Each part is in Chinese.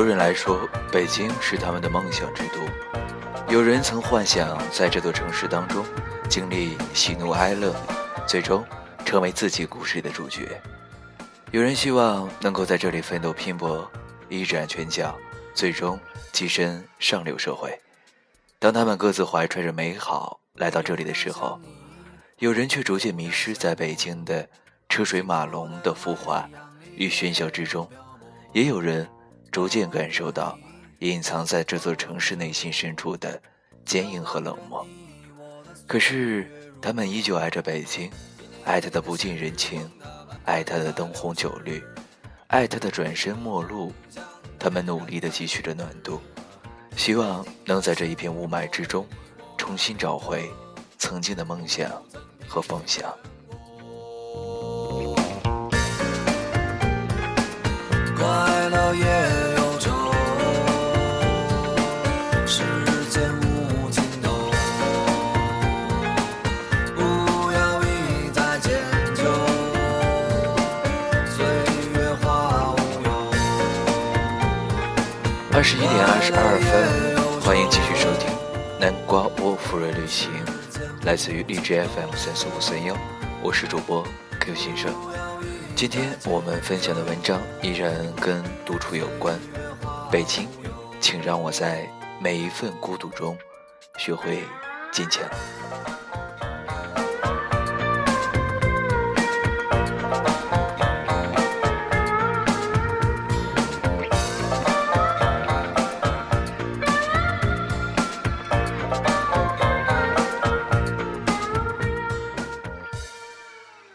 多人来说，北京是他们的梦想之都。有人曾幻想在这座城市当中经历喜怒哀乐，最终成为自己故事里的主角。有人希望能够在这里奋斗拼搏，一展拳脚，最终跻身上流社会。当他们各自怀揣着美好来到这里的时候，有人却逐渐迷失在北京的车水马龙的浮华与喧嚣之中，也有人逐渐感受到隐藏在这座城市内心深处的坚硬和冷漠。可是，他们依旧爱着北京，爱它的不近人情，爱它的灯红酒绿，爱它的转身陌路。他们努力地汲取着暖度，希望能在这一片雾霾之中，重新找回曾经的梦想和梦想。快乐也二十一点二十二分，欢迎继续收听《南瓜窝夫人旅行》，来自于荔枝 FM 三四五三幺，我是主播 Q 先生。今天我们分享的文章依然跟独处有关。北京，请让我在每一份孤独中学会坚强。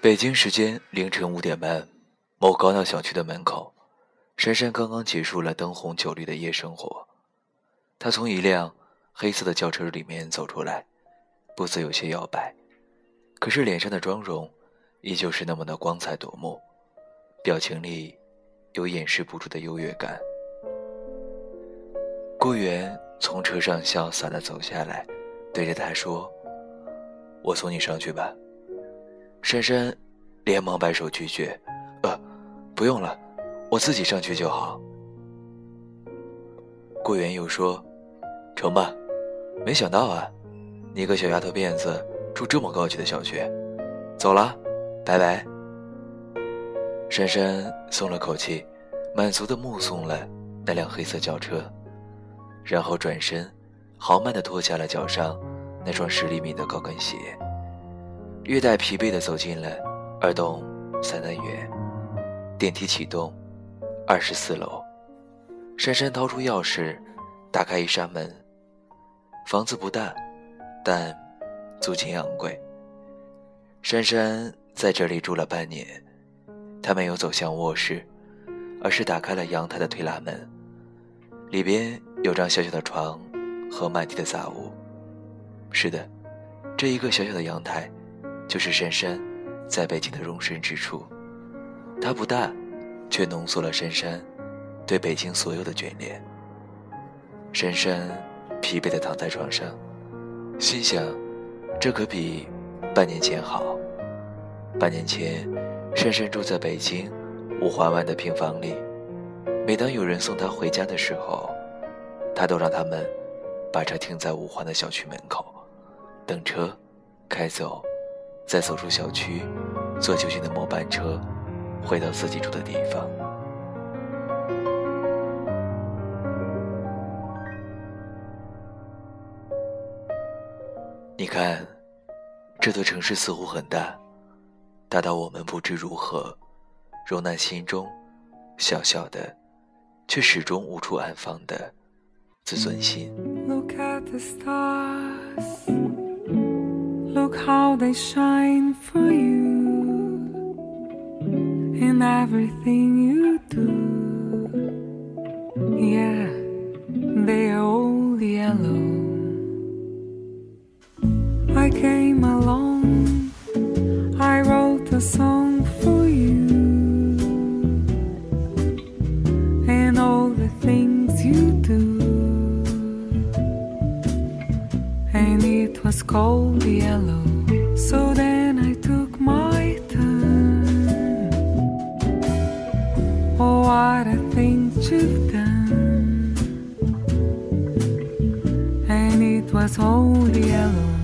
北京时间凌晨五点半，某高档小区的门口，珊珊刚刚结束了灯红酒绿的夜生活。她从一辆黑色的轿车里面走出来，步子有些摇摆，可是脸上的妆容依旧是那么的光彩夺目，表情里有掩饰不住的优越感。顾源从车上潇洒的走下来，对着她说：“我送你上去吧。”珊珊连忙摆手拒绝：“呃，不用了，我自己上去就好。”顾源又说：“成吧，没想到啊，你个小丫头片子住这么高级的小区。走了，拜拜。”珊珊松了口气，满足地目送了那辆黑色轿车，然后转身，豪迈地脱下了脚上那双十厘米的高跟鞋。略带疲惫地走进了二栋三单元，电梯启动，二十四楼。珊珊掏出钥匙，打开一扇门。房子不大，但租金昂贵。珊珊在这里住了半年，她没有走向卧室，而是打开了阳台的推拉门。里边有张小小的床和满地的杂物。是的，这一个小小的阳台。就是珊珊在北京的容身之处，它不大，却浓缩了珊珊对北京所有的眷恋。珊珊疲惫地躺在床上，心想：这可比半年前好。半年前，珊珊住在北京五环外的平房里，每当有人送她回家的时候，她都让他们把车停在五环的小区门口，等车开走。再走出小区，坐就近的末班车，回到自己住的地方。你看，这座城市似乎很大，大到我们不知如何容纳心中小小的，却始终无处安放的自尊心。Look at the stars. Look how they shine for you in everything you do. Yeah, they are all yellow. I came along, I wrote a song and it was cold yellow. So then I took my turn. Oh, what a thing you've done! And it was all yellow.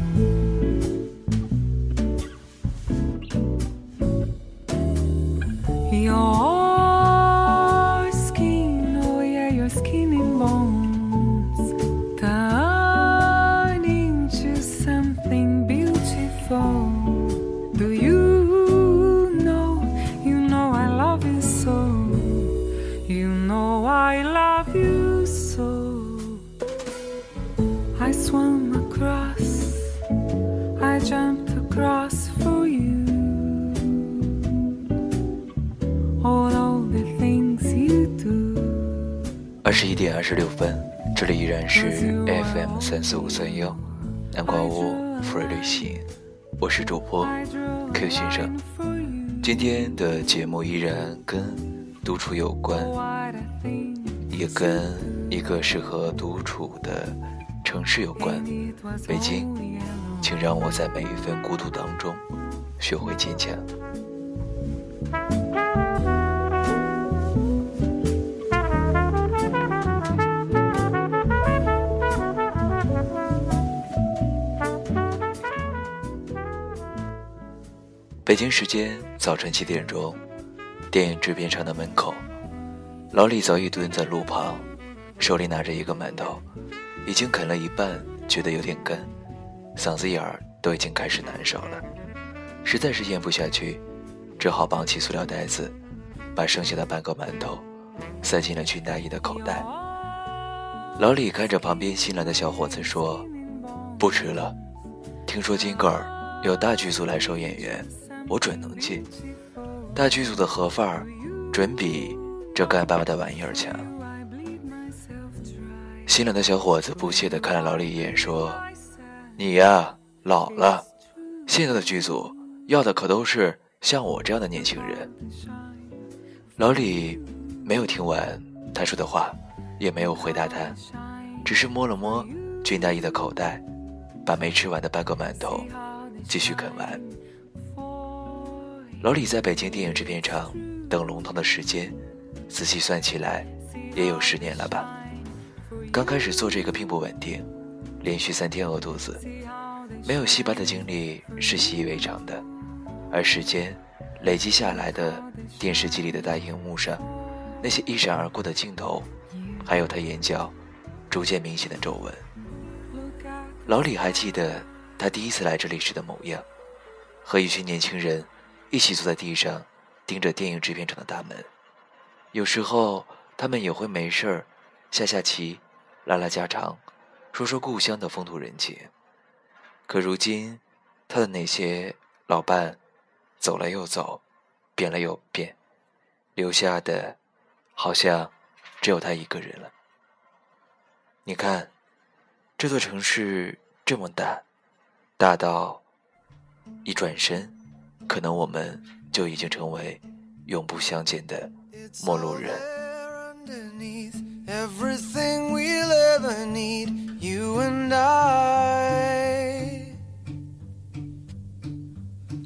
二十一点二十六分，这里依然是 FM 三四五三幺南瓜屋富瑞旅行，我是主播 Q 先生。今天的节目依然跟独处有关，也跟一个适合独处的城市有关——北京。请让我在每一份孤独当中学会坚强。北京时间早晨七点钟，电影制片厂的门口，老李早已蹲在路旁，手里拿着一个馒头，已经啃了一半，觉得有点干，嗓子眼儿都已经开始难受了，实在是咽不下去，只好绑起塑料袋子，把剩下的半个馒头塞进了军大衣的口袋。老李看着旁边新来的小伙子说：“不吃了，听说今个儿有大剧组来收演员。”我准能进，大剧组的盒饭儿准比这干巴巴的玩意儿强。新来的小伙子不屑地看了老李一眼，说：“你呀，老了，现在的剧组要的可都是像我这样的年轻人。”老李没有听完他说的话，也没有回答他，只是摸了摸军大衣的口袋，把没吃完的半个馒头继续啃完。老李在北京电影制片厂等龙腾的时间，仔细算起来，也有十年了吧。刚开始做这个并不稳定，连续三天饿肚子，没有戏班的经历是习以为常的。而时间累积下来的电视机里的大荧幕上，那些一闪而过的镜头，还有他眼角逐渐明显的皱纹，老李还记得他第一次来这里时的模样，和一群年轻人。一起坐在地上，盯着电影制片厂的大门。有时候，他们也会没事儿下下棋，拉拉家常，说说故乡的风土人情。可如今，他的那些老伴走了又走，变了又变，留下的，好像只有他一个人了。你看，这座城市这么大，大到一转身。可能我们就已经成为永不相见的陌路人。Everything we'll ever need, you and I.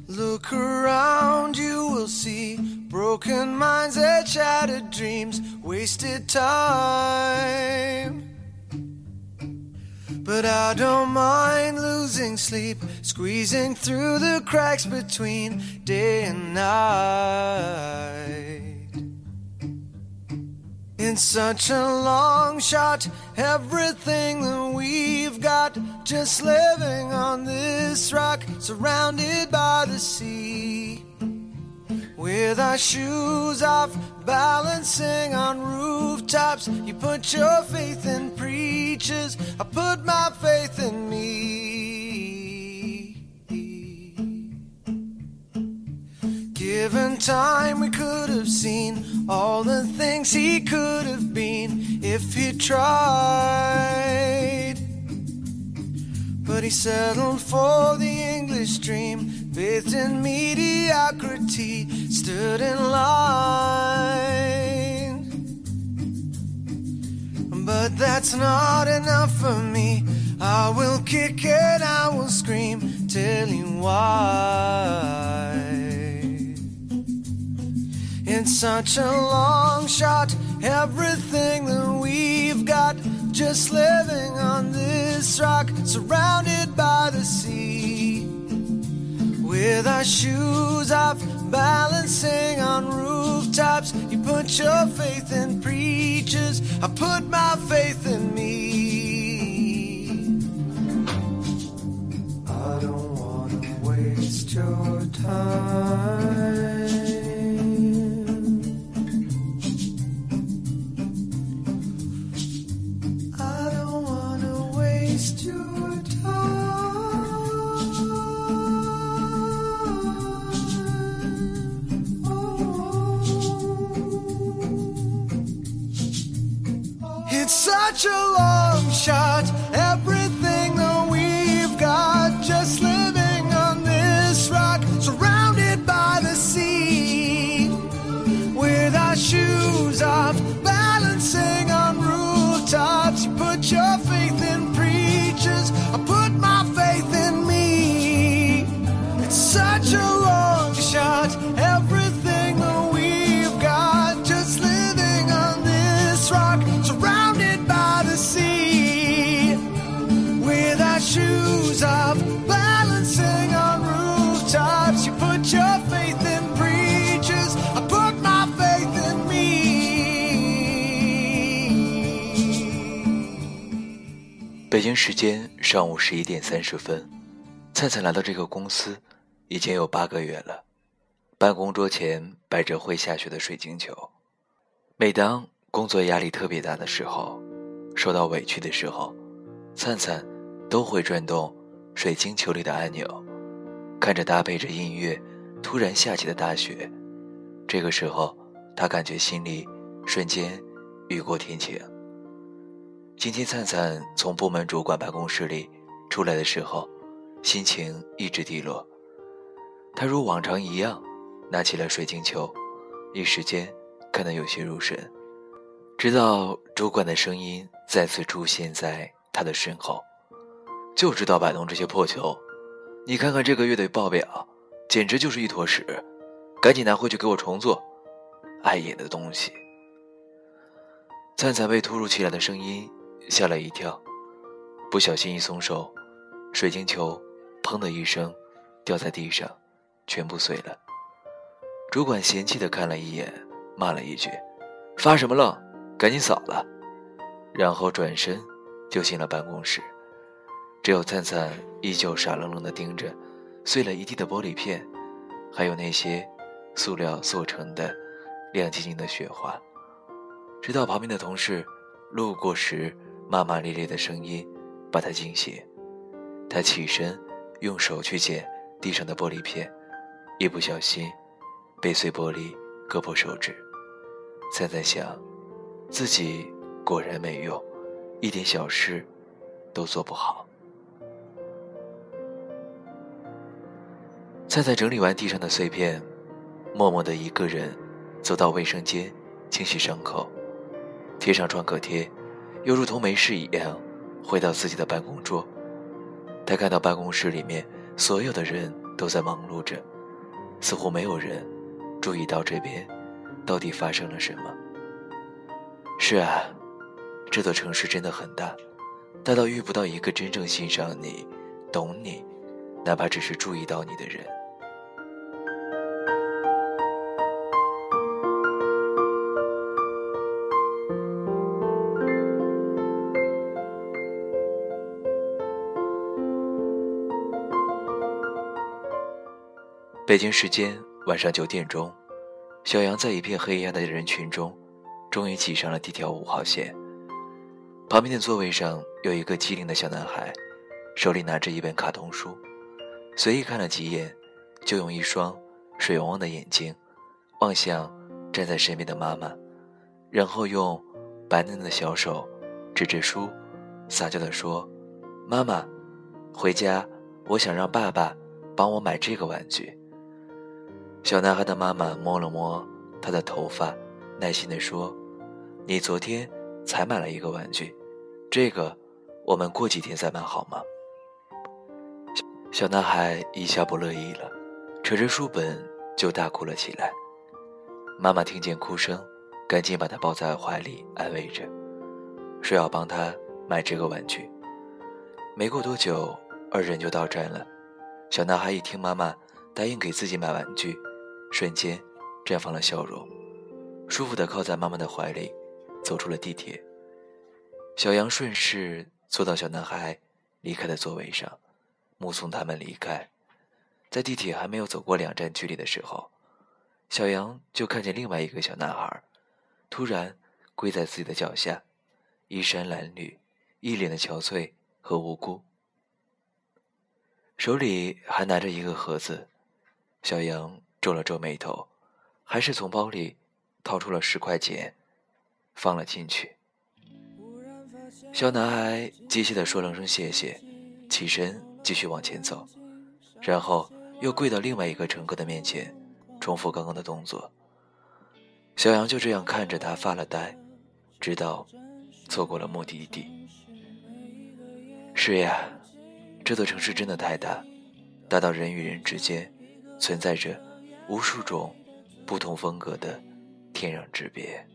Look around, you will see broken minds and shattered dreams, wasted time. But I don't mind losing sleep, squeezing through the cracks between day and night. In such a long shot, everything that we've got. Just living on this rock, surrounded by the sea. With our shoes off, balancing on rooftops. You put your faith in preachers, I put my faith in me. Given time, we could have seen all the things he could have been if he tried. But he settled for the English dream, bathed in mediocrity, stood in line. But that's not enough for me. I will kick and I will scream, tell you why. It's such a long shot, everything that we've got. Just living on this rock, surrounded by the sea. With our shoes off, balancing on rooftops. You put your faith in preachers, I put my faith 京时间上午十一点三十分，灿灿来到这个公司已经有八个月了。办公桌前摆着会下雪的水晶球。每当工作压力特别大的时候，受到委屈的时候，灿灿都会转动水晶球里的按钮，看着搭配着音乐突然下起的大雪。这个时候，他感觉心里瞬间雨过天晴。今天灿灿从部门主管办公室里出来的时候，心情一直低落。他如往常一样拿起了水晶球，一时间看得有些入神。直到主管的声音再次出现在他的身后：“就知道摆弄这些破球，你看看这个月的报表，简直就是一坨屎，赶紧拿回去给我重做。碍眼的东西！”灿灿被突如其来的声音吓了一跳，不小心一松手，水晶球“砰”的一声掉在地上，全部碎了。主管嫌弃地看了一眼，骂了一句：“发什么愣？赶紧扫了！”然后转身就进了办公室。只有灿灿依旧傻愣愣地盯着碎了一地的玻璃片，还有那些塑料做成的亮晶晶的雪花。直到旁边的同事路过时，骂骂咧咧的声音把他惊醒。他起身，用手去捡地上的玻璃片，一不小心被碎玻璃割破手指。灿灿想，自己果然没用，一点小事都做不好。灿灿整理完地上的碎片，默默的一个人走到卫生间清洗伤口。贴上创可贴，又如同没事一样回到自己的办公桌。他看到办公室里面所有的人都在忙碌着，似乎没有人注意到这边到底发生了什么。是啊，这座城市真的很大，大到遇不到一个真正欣赏你、懂你，哪怕只是注意到你的人。北京时间晚上九点钟，小杨在一片黑压压的人群中，终于挤上了地铁五号线。旁边的座位上有一个机灵的小男孩，手里拿着一本卡通书，随意看了几眼，就用一双水汪汪的眼睛望向站在身边的妈妈，然后用白嫩的小手指着书，撒娇地说：“妈妈，回家，我想让爸爸帮我买这个玩具。”小男孩的妈妈摸了摸他的头发，耐心地说：“你昨天才买了一个玩具，这个我们过几天再买好吗？”小男孩一下不乐意了，扯着书本就大哭了起来。妈妈听见哭声，赶紧把他抱在怀里安慰着，说要帮他买这个玩具。没过多久，二人就到站了。小男孩一听妈妈答应给自己买玩具。瞬间，绽放了笑容，舒服地靠在妈妈的怀里，走出了地铁。小杨顺势坐到小男孩离开的座位上，目送他们离开。在地铁还没有走过两站距离的时候，小杨就看见另外一个小男孩，突然跪在自己的脚下，衣衫褴褛，一脸的憔悴和无辜，手里还拿着一个盒子。小杨。皱了皱眉头，还是从包里掏出了十块钱，放了进去。小男孩机械地说了声谢谢，起身继续往前走，然后又跪到另外一个乘客的面前，重复刚刚的动作。小杨就这样看着他发了呆，直到错过了目的地。是呀，这座城市真的太大，大到人与人之间存在着。无数种不同风格的天壤之别。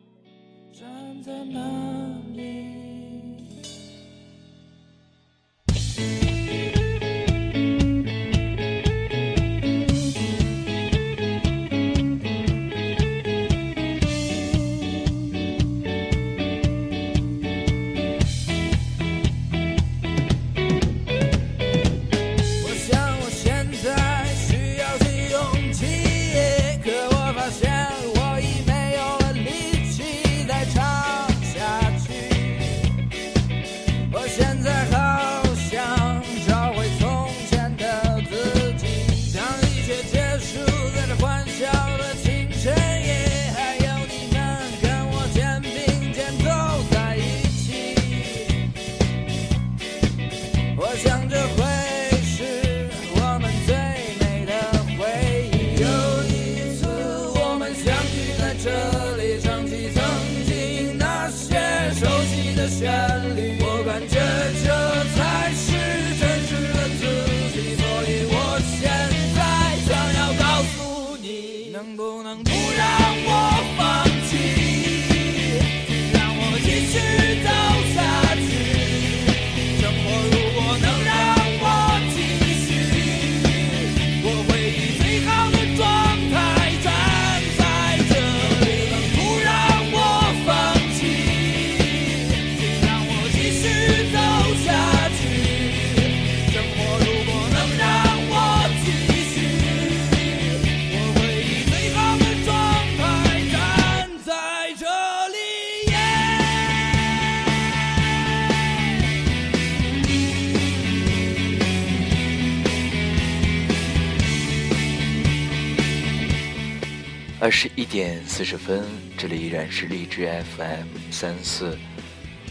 四十分，这里依然是荔枝 FM 三四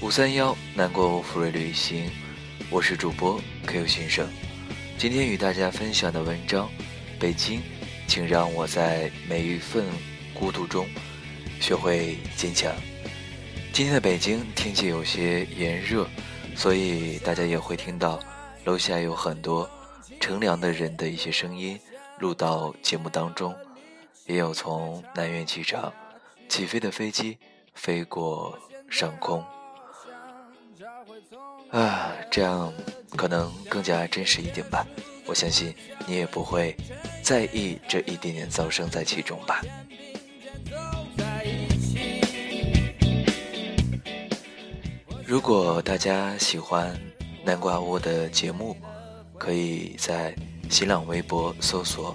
五三幺南国福瑞旅行，我是主播 Q 先生。今天与大家分享的文章《北京，请让我在每一份孤独中学会坚强》。今天的北京天气有些炎热，所以大家也会听到楼下有很多乘凉的人的一些声音录到节目当中。也有从南苑机场起飞的飞机飞过上空，啊，这样可能更加真实一点吧。我相信你也不会在意这一点点噪声在其中吧。如果大家喜欢南瓜窝的节目，可以在新浪微博搜索。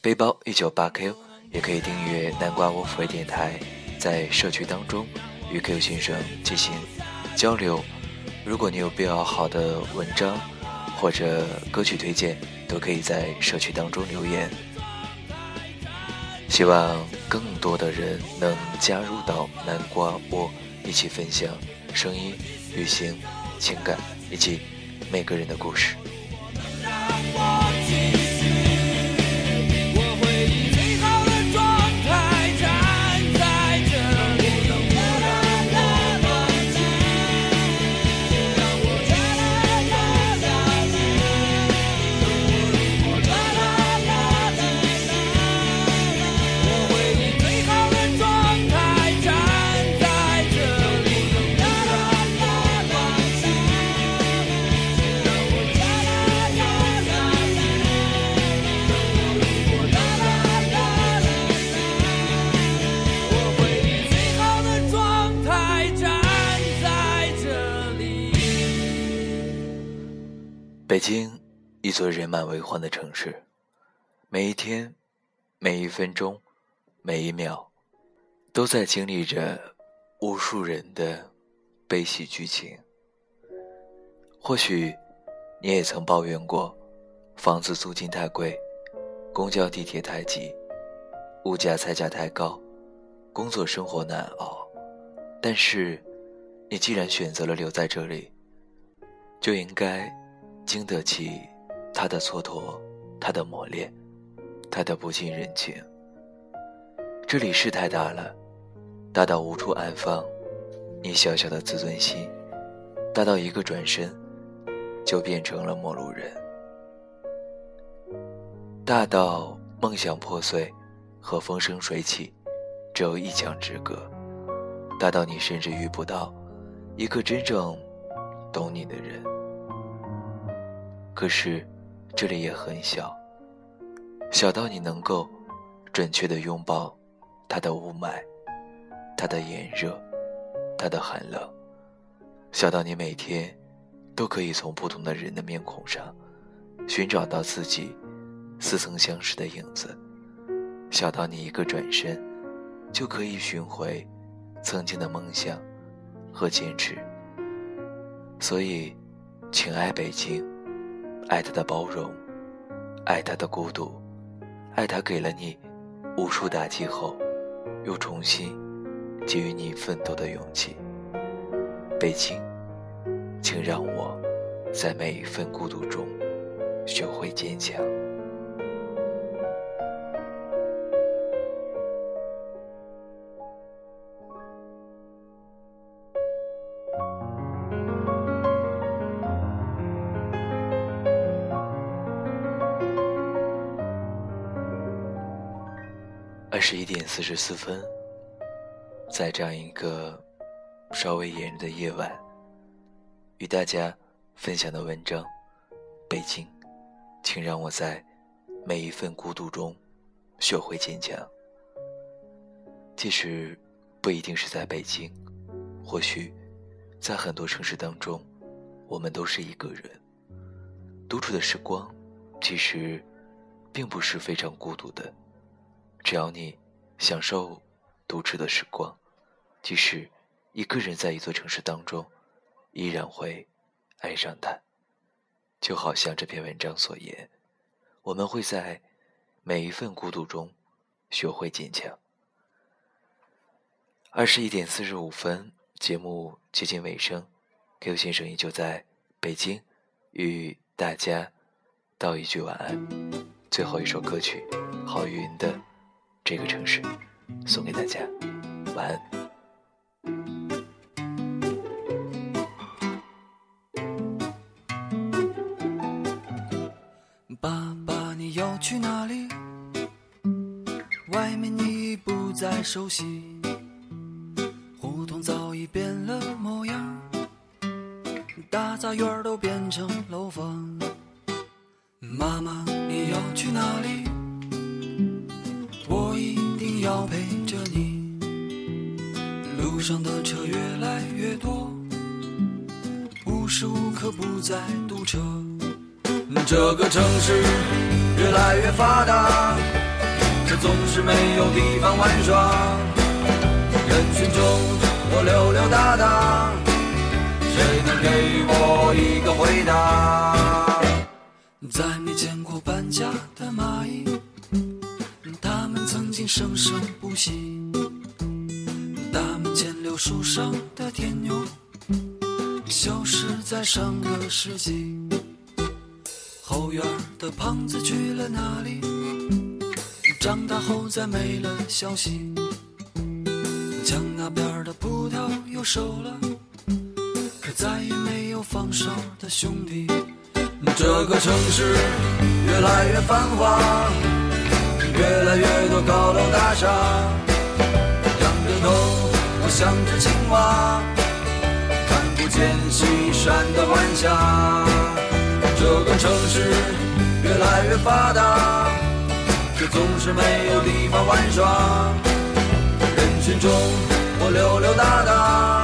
背包一九八 Q，也可以订阅南瓜窝付费电台，在社区当中与 Q 先生进行交流。如果你有比较好的文章或者歌曲推荐，都可以在社区当中留言。希望更多的人能加入到南瓜窝，一起分享声音、旅行、情感以及每个人的故事。北京，一座人满为患的城市，每一天、每一分钟、每一秒，都在经历着无数人的悲喜剧情。或许，你也曾抱怨过，房子租金太贵，公交地铁太挤，物价菜价太高，工作生活难熬。但是，你既然选择了留在这里，就应该。经得起他的蹉跎，他的磨练，他的不近人情。这里是太大了，大到无处安放你小小的自尊心，大到一个转身就变成了陌路人，大到梦想破碎和风生水起只有一墙之隔，大到你甚至遇不到一个真正懂你的人。可是，这里也很小，小到你能够准确的拥抱它的雾霾，它的炎热，它的寒冷；小到你每天都可以从不同的人的面孔上寻找到自己似曾相识的影子；小到你一个转身就可以寻回曾经的梦想和坚持。所以，请爱北京。爱他的包容，爱他的孤独，爱他给了你无数打击后，又重新给予你奋斗的勇气。北京，请让我在每一份孤独中学会坚强。四十四分，在这样一个稍微炎热的夜晚，与大家分享的文章《北京》，请让我在每一份孤独中学会坚强。即使不一定是在北京，或许在很多城市当中，我们都是一个人。独处的时光，其实并不是非常孤独的。只要你享受独处的时光，即使一个人在一座城市当中，依然会爱上它。就好像这篇文章所言，我们会在每一份孤独中学会坚强。二十一点四十五分，节目接近尾声，Q 先生依旧在北京，与大家道一句晚安。最后一首歌曲，郝云的。这个城市，送给大家，晚安。爸爸，你要去哪里？外面你已不再熟悉，胡同早已变了模样，大杂院都变成楼房。妈妈，你要去哪里？路上的车越来越多，无时无刻不在堵车。这个城市越来越发达，可总是没有地方玩耍。人群中我溜溜达达，谁能给我一个回答？再没见过搬家的蚂蚁，它们曾经生生不息。树上的天牛，消失在上个世纪。后院的胖子去了哪里？长大后再没了消息。墙那边的葡萄又熟了，可再也没有放手的兄弟。这个城市越来越繁华，越来越多高楼大厦。仰着头，我像只青蛙，看不见西山的晚霞。这个城市越来越发达，却总是没有地方玩耍。人群中，我溜溜达达，